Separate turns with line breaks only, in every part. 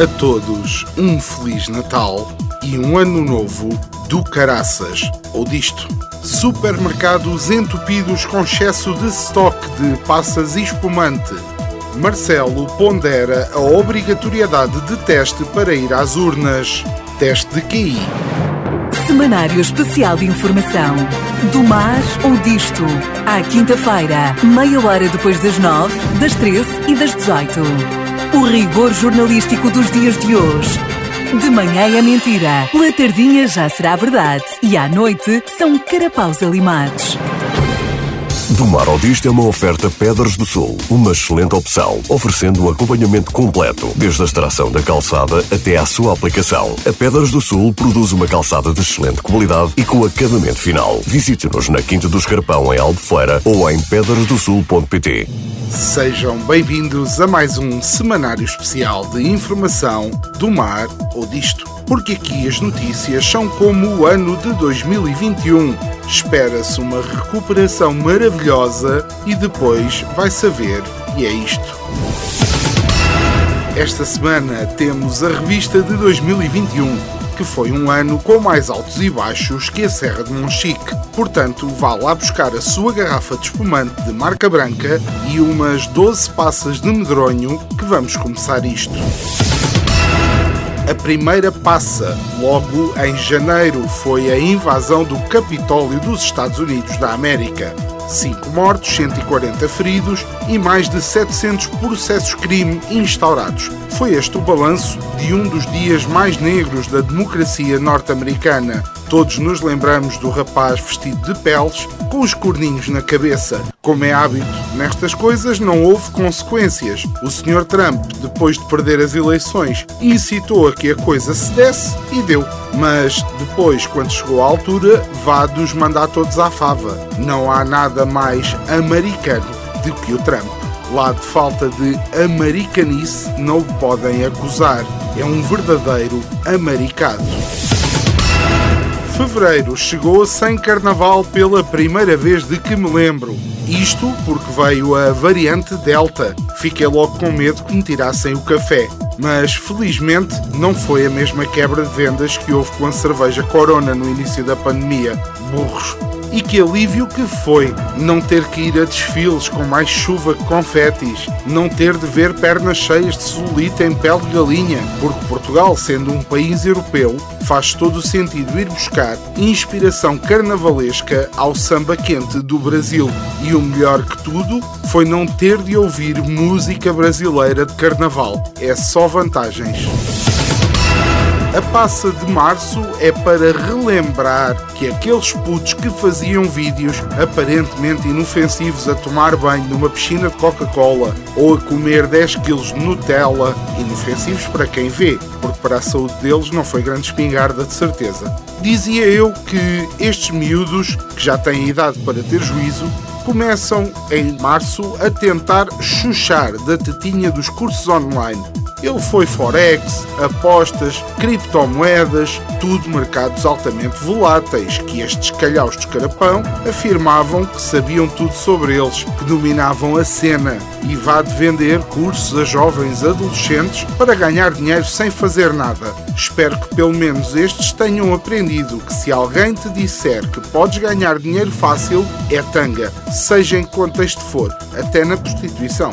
A todos um Feliz Natal e um Ano Novo do Caraças, ou disto. Supermercados entupidos com excesso de estoque de passas e espumante. Marcelo pondera a obrigatoriedade de teste para ir às urnas. Teste de QI.
Semanário Especial de Informação. Do mar ou disto. À quinta-feira, meia hora depois das nove, das treze e das dezoito. O rigor jornalístico dos dias de hoje. De manhã é mentira, pela tardinha já será verdade e à noite são carapaus alimados.
Do Mar ao Disto é uma oferta Pedras do Sul, uma excelente opção, oferecendo um acompanhamento completo, desde a extração da calçada até à sua aplicação. A Pedras do Sul produz uma calçada de excelente qualidade e com acabamento final. Visite-nos na Quinta do Escarpão, em Albufeira, ou em pedrasdosul.pt.
Sejam bem-vindos a mais um semanário especial de informação do mar ou disto. Porque aqui as notícias são como o ano de 2021. Espera-se uma recuperação maravilhosa e depois vai saber e é isto. Esta semana temos a revista de 2021 que foi um ano com mais altos e baixos que a Serra de Monchique. Portanto, vá lá buscar a sua garrafa de espumante de marca branca e umas 12 passas de medronho que vamos começar isto. A primeira passa, logo em janeiro, foi a invasão do Capitólio dos Estados Unidos da América. 5 mortos, 140 feridos e mais de 700 processos crime instaurados. Foi este o balanço de um dos dias mais negros da democracia norte-americana. Todos nos lembramos do rapaz vestido de peles, com os corninhos na cabeça. Como é hábito, nestas coisas não houve consequências. O Sr. Trump, depois de perder as eleições, incitou a que a coisa se desse e deu. Mas depois, quando chegou à altura, vá dos mandar todos à fava. Não há nada mais americano do que o Trump. Lá de falta de americanice não o podem acusar. É um verdadeiro americado. Fevereiro chegou sem carnaval pela primeira vez de que me lembro. Isto porque veio a variante Delta. Fiquei logo com medo que me tirassem o café. Mas felizmente não foi a mesma quebra de vendas que houve com a cerveja Corona no início da pandemia. Burros. E que alívio que foi não ter que ir a desfiles com mais chuva que confetis, não ter de ver pernas cheias de celulite em pele de galinha, porque Portugal, sendo um país europeu, faz todo o sentido ir buscar inspiração carnavalesca ao samba quente do Brasil. E o melhor que tudo foi não ter de ouvir música brasileira de carnaval. É só vantagens. A passa de março é para relembrar que aqueles putos que faziam vídeos aparentemente inofensivos a tomar banho numa piscina de Coca-Cola ou a comer 10 kg de Nutella, inofensivos para quem vê, porque para a saúde deles não foi grande espingarda de certeza. Dizia eu que estes miúdos, que já têm idade para ter juízo, começam em março a tentar chuchar da tetinha dos cursos online ele foi Forex, apostas, criptomoedas, tudo mercados altamente voláteis que estes calhaus de carapão afirmavam que sabiam tudo sobre eles, que dominavam a cena e vá de vender cursos a jovens adolescentes para ganhar dinheiro sem fazer nada. Espero que pelo menos estes tenham aprendido que se alguém te disser que podes ganhar dinheiro fácil, é tanga, seja em que contexto for, até na prostituição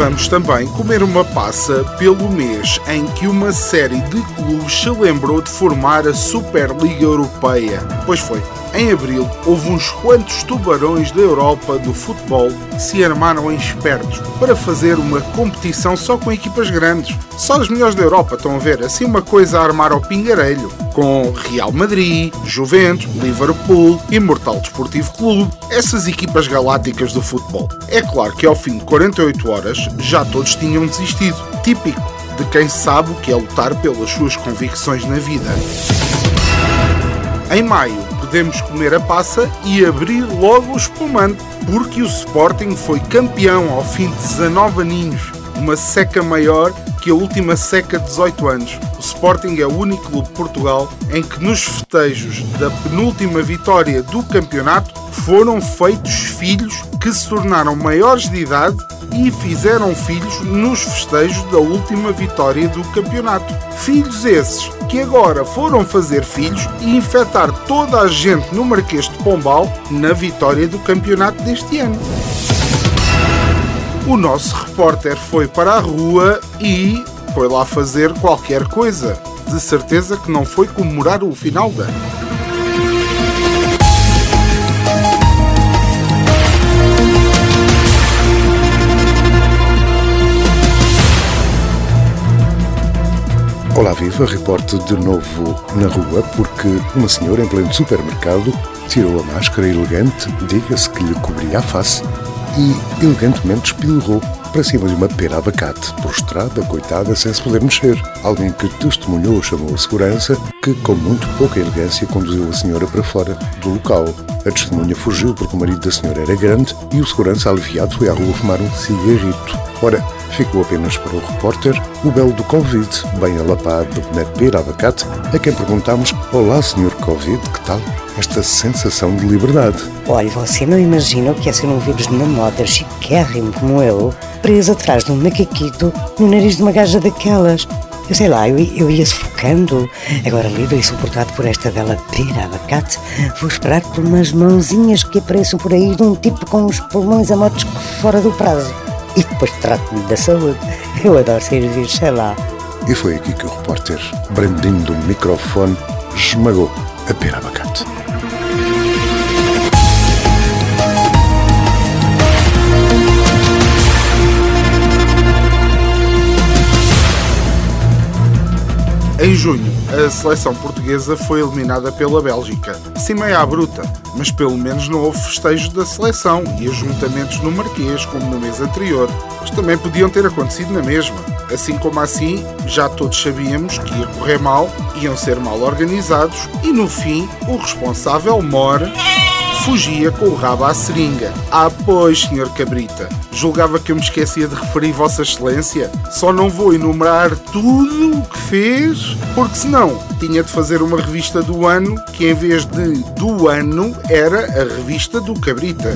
vamos também comer uma passa pelo mês em que uma série de clubes se lembrou de formar a Superliga Europeia. Pois foi. Em abril, houve uns quantos tubarões da Europa do futebol que se armaram em espertos para fazer uma competição só com equipas grandes. Só os melhores da Europa, estão a ver? Assim uma coisa a armar ao pingarelho. Com Real Madrid, Juventus, Liverpool e Mortal Desportivo Clube. Essas equipas galácticas do futebol. É claro que ao fim de 48 horas já todos tinham desistido. Típico de quem sabe o que é lutar pelas suas convicções na vida. Em maio, podemos comer a passa e abrir logo o espumante, porque o Sporting foi campeão ao fim de 19 aninhos, uma seca maior que a última seca de 18 anos. O Sporting é o único clube de Portugal em que nos festejos da penúltima vitória do campeonato foram feitos filhos que se tornaram maiores de idade e fizeram filhos nos festejos da última vitória do campeonato. Filhos esses que agora foram fazer filhos e infectar toda a gente no Marquês de Pombal na vitória do campeonato deste ano. O nosso repórter foi para a rua e foi lá fazer qualquer coisa. De certeza que não foi comemorar o final da
Olá Viva, reporte de novo na rua porque uma senhora em pleno supermercado tirou a máscara elegante, diga-se que lhe cobria a face, e elegantemente espilhou para cima de uma pera abacate, prostrada, coitada, sem se poder mexer. Alguém que testemunhou chamou a segurança, que com muito pouca elegância conduziu a senhora para fora do local. A testemunha fugiu porque o marido da senhora era grande e o segurança aliviado foi à rua fumar um cigarrito. Ora, ficou apenas para o repórter o belo do Covid, bem alapado na pera abacate, a quem perguntámos: Olá, senhor Covid, que tal? Esta sensação de liberdade.
Olha, você não imagina o que é ser um vírus na moda chiquérrimo como eu, preso atrás de um macaquito no nariz de uma gaja daquelas. Eu sei lá, eu, eu ia sufocando. Agora, lido e suportado por esta bela pera abacate, vou esperar por umas mãozinhas que apareçam por aí de um tipo com os pulmões a motos fora do prazo. E depois trato-me da saúde. Eu adoro servir, sei lá.
E foi aqui que o repórter, brandindo o microfone, esmagou a pera abacate.
Em junho, a seleção portuguesa foi eliminada pela Bélgica. Sim, meio à bruta, mas pelo menos não houve festejos da seleção e ajuntamentos no Marquês, como no mês anterior. Mas também podiam ter acontecido na mesma. Assim como assim, já todos sabíamos que ia correr mal, iam ser mal organizados e no fim, o responsável mora fugia com o rabo à seringa. Ah, pois, senhor Cabrita, julgava que eu me esquecia de referir Vossa Excelência? Só não vou enumerar tudo o que fez, porque senão tinha de fazer uma revista do ano que em vez de do ano era a revista do Cabrita.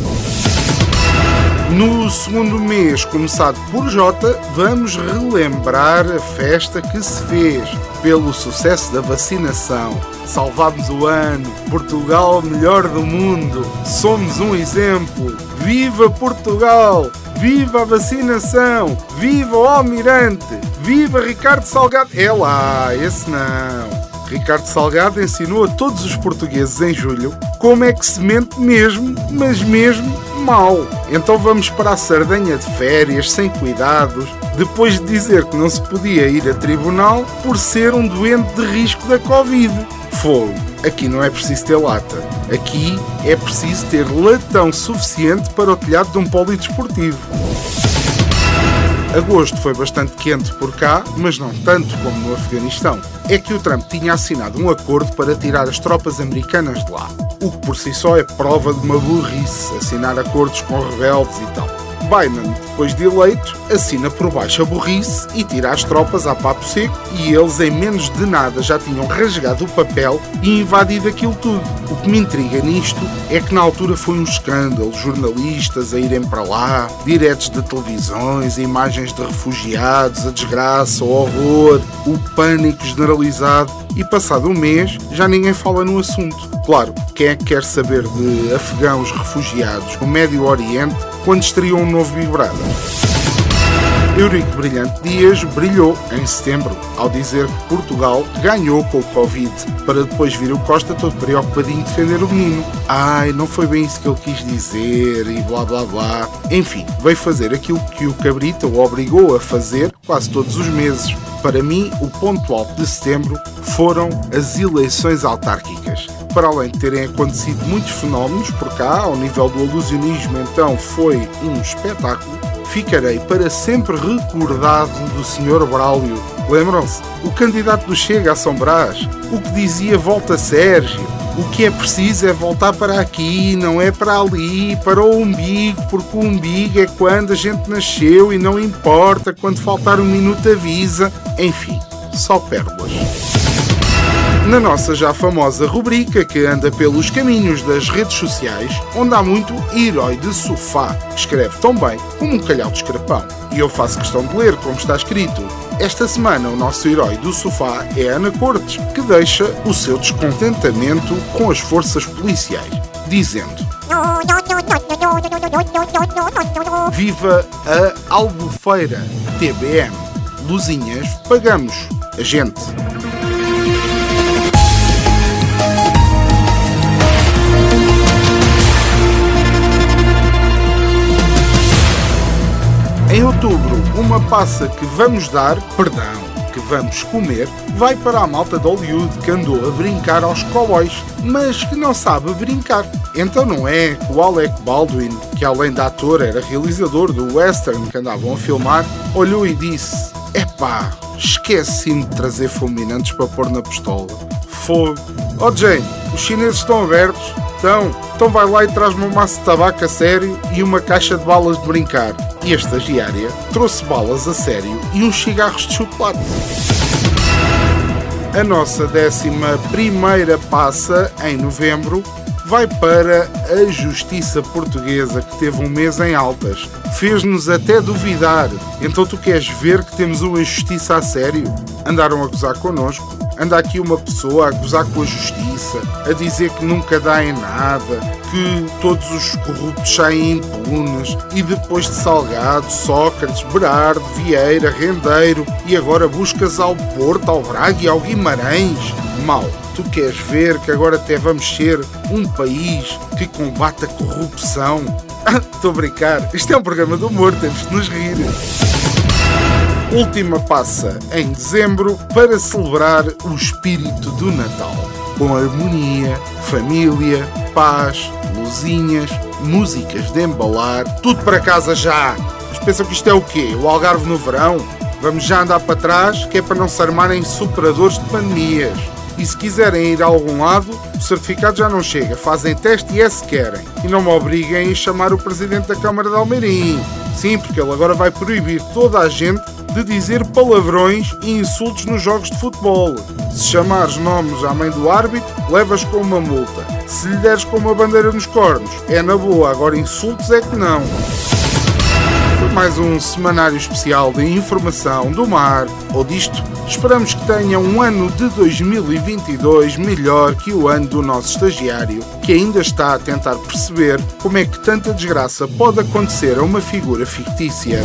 No segundo mês, começado por J, vamos relembrar a festa que se fez pelo sucesso da vacinação. Salvámos o ano, Portugal melhor do mundo, somos um exemplo. Viva Portugal! Viva a vacinação! Viva o Almirante! Viva Ricardo Salgado! É lá, esse não. Ricardo Salgado ensinou a todos os portugueses em julho como é que se mente mesmo, mas mesmo mal. Então vamos para a Sardenha de férias, sem cuidados, depois de dizer que não se podia ir a tribunal por ser um doente de risco da Covid. Fogo. Aqui não é preciso ter lata. Aqui é preciso ter latão suficiente para o telhado de um polidesportivo. Agosto foi bastante quente por cá, mas não tanto como no Afeganistão. É que o Trump tinha assinado um acordo para tirar as tropas americanas de lá, o que por si só é prova de uma burrice assinar acordos com rebeldes e tal. Biden, depois de eleito, assina por baixo a burrice e tira as tropas a papo seco e eles em menos de nada já tinham rasgado o papel e invadido aquilo tudo. O que me intriga nisto é que na altura foi um escândalo, jornalistas a irem para lá, diretos de televisões, imagens de refugiados, a desgraça, o horror, o pânico generalizado e passado um mês já ninguém fala no assunto. Claro, quem é que quer saber de afegãos refugiados no Médio Oriente quando estreou um novo Big Brother? Eurico Brilhante Dias brilhou em setembro ao dizer que Portugal ganhou com o Covid, para depois vir o Costa todo preocupadinho defender o menino. Ai, não foi bem isso que ele quis dizer e blá blá blá. Enfim, veio fazer aquilo que o Cabrita o obrigou a fazer quase todos os meses. Para mim, o ponto alto de setembro foram as eleições autárquicas para além de terem acontecido muitos fenómenos por cá, ao nível do alusionismo, então foi um espetáculo ficarei para sempre recordado do Sr. Braulio. Lembram-se? O candidato do Chega a São Brás, o que dizia volta Sérgio. O que é preciso é voltar para aqui, não é para ali, para o umbigo, porque o umbigo é quando a gente nasceu e não importa, quando faltar um minuto avisa. Enfim, só pérolas na nossa já famosa rubrica que anda pelos caminhos das redes sociais, onde há muito herói de sofá, que escreve tão bem como um calhau de escrapão. E eu faço questão de ler como está escrito. Esta semana o nosso herói do sofá é Ana Cortes, que deixa o seu descontentamento com as forças policiais, dizendo: Viva a Albufeira, TBM. Luzinhas, pagamos. A gente. Em outubro, uma passa que vamos dar, perdão, que vamos comer, vai para a malta de Hollywood que andou a brincar aos cowboys, mas que não sabe brincar. Então não é que o Alec Baldwin, que além de ator era realizador do western que andavam a filmar, olhou e disse: Epá, esqueci-me de trazer fulminantes para pôr na pistola. Fogo. Oh Jane, os chineses estão abertos? Então, então vai lá e traz-me um maço de tabaco a sério e uma caixa de balas de brincar e a estagiária trouxe balas a sério e uns cigarros de chocolate. A nossa décima primeira passa, em novembro, vai para a Justiça Portuguesa, que teve um mês em altas. Fez-nos até duvidar. Então tu queres ver que temos uma justiça a sério? Andaram a gozar connosco. Anda aqui uma pessoa a gozar com a justiça, a dizer que nunca dá em nada, que todos os corruptos saem impunes e depois de Salgado, Sócrates, Berardo, Vieira, Rendeiro e agora buscas ao Porto, ao Braga e ao Guimarães. Mal, tu queres ver que agora até vamos ser um país que combate a corrupção? Estou a brincar, isto é um programa de humor, temos de nos rir. Última passa em dezembro para celebrar o espírito do Natal, com harmonia, família, paz, luzinhas, músicas de embalar, tudo para casa já. Mas pensam que isto é o quê? O Algarve no verão? Vamos já andar para trás, que é para não se armarem superadores de pandemias. E se quiserem ir a algum lado, o certificado já não chega. Fazem teste e é se querem. E não me obriguem a chamar o Presidente da Câmara de Almeirim. Sim, porque ele agora vai proibir toda a gente de dizer palavrões e insultos nos jogos de futebol. Se chamares nomes à mãe do árbitro, levas com uma multa. Se lhe deres com uma bandeira nos cornos, é na boa, agora insultos é que não. Mais um semanário especial de informação do mar ou disto. Esperamos que tenha um ano de 2022 melhor que o ano do nosso estagiário, que ainda está a tentar perceber como é que tanta desgraça pode acontecer a uma figura fictícia.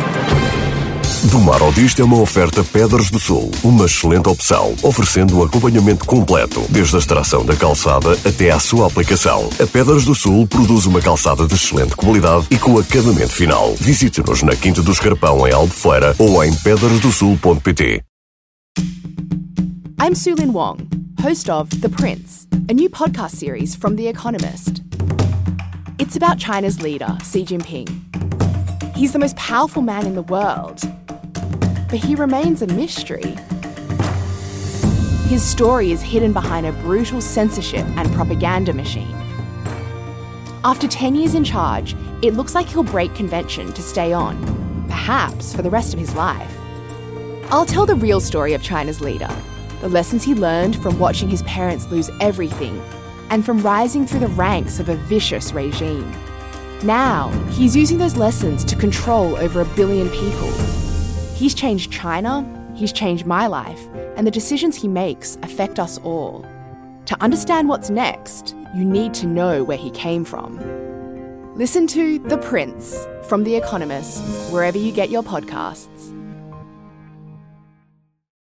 Do Mar ao Disto é uma oferta Pedras do Sul, uma excelente opção, oferecendo um acompanhamento completo, desde a extração da calçada até à sua aplicação. A Pedras do Sul produz uma calçada de excelente qualidade e com acabamento final. Visite-nos na Quinta do Escarpão, em Albufeira, ou em pedrasdosul.pt.
I'm Sulin Wong host of The Prince, a new podcast series from The Economist. It's about China's leader, Xi Jinping. He's the most powerful man in the world, but he remains a mystery. His story is hidden behind a brutal censorship and propaganda machine. After 10 years in charge, it looks like he'll break convention to stay on, perhaps for the rest of his life. I'll tell the real story of China's leader, the lessons he learned from watching his parents lose everything, and from rising through the ranks of a vicious regime. Now, he's using those lessons to control over a billion people. He's changed China, he's changed my life, and the decisions he makes affect us all. To understand what's next, you need to know where he came from. Listen to The Prince from The Economist, wherever you get your podcasts.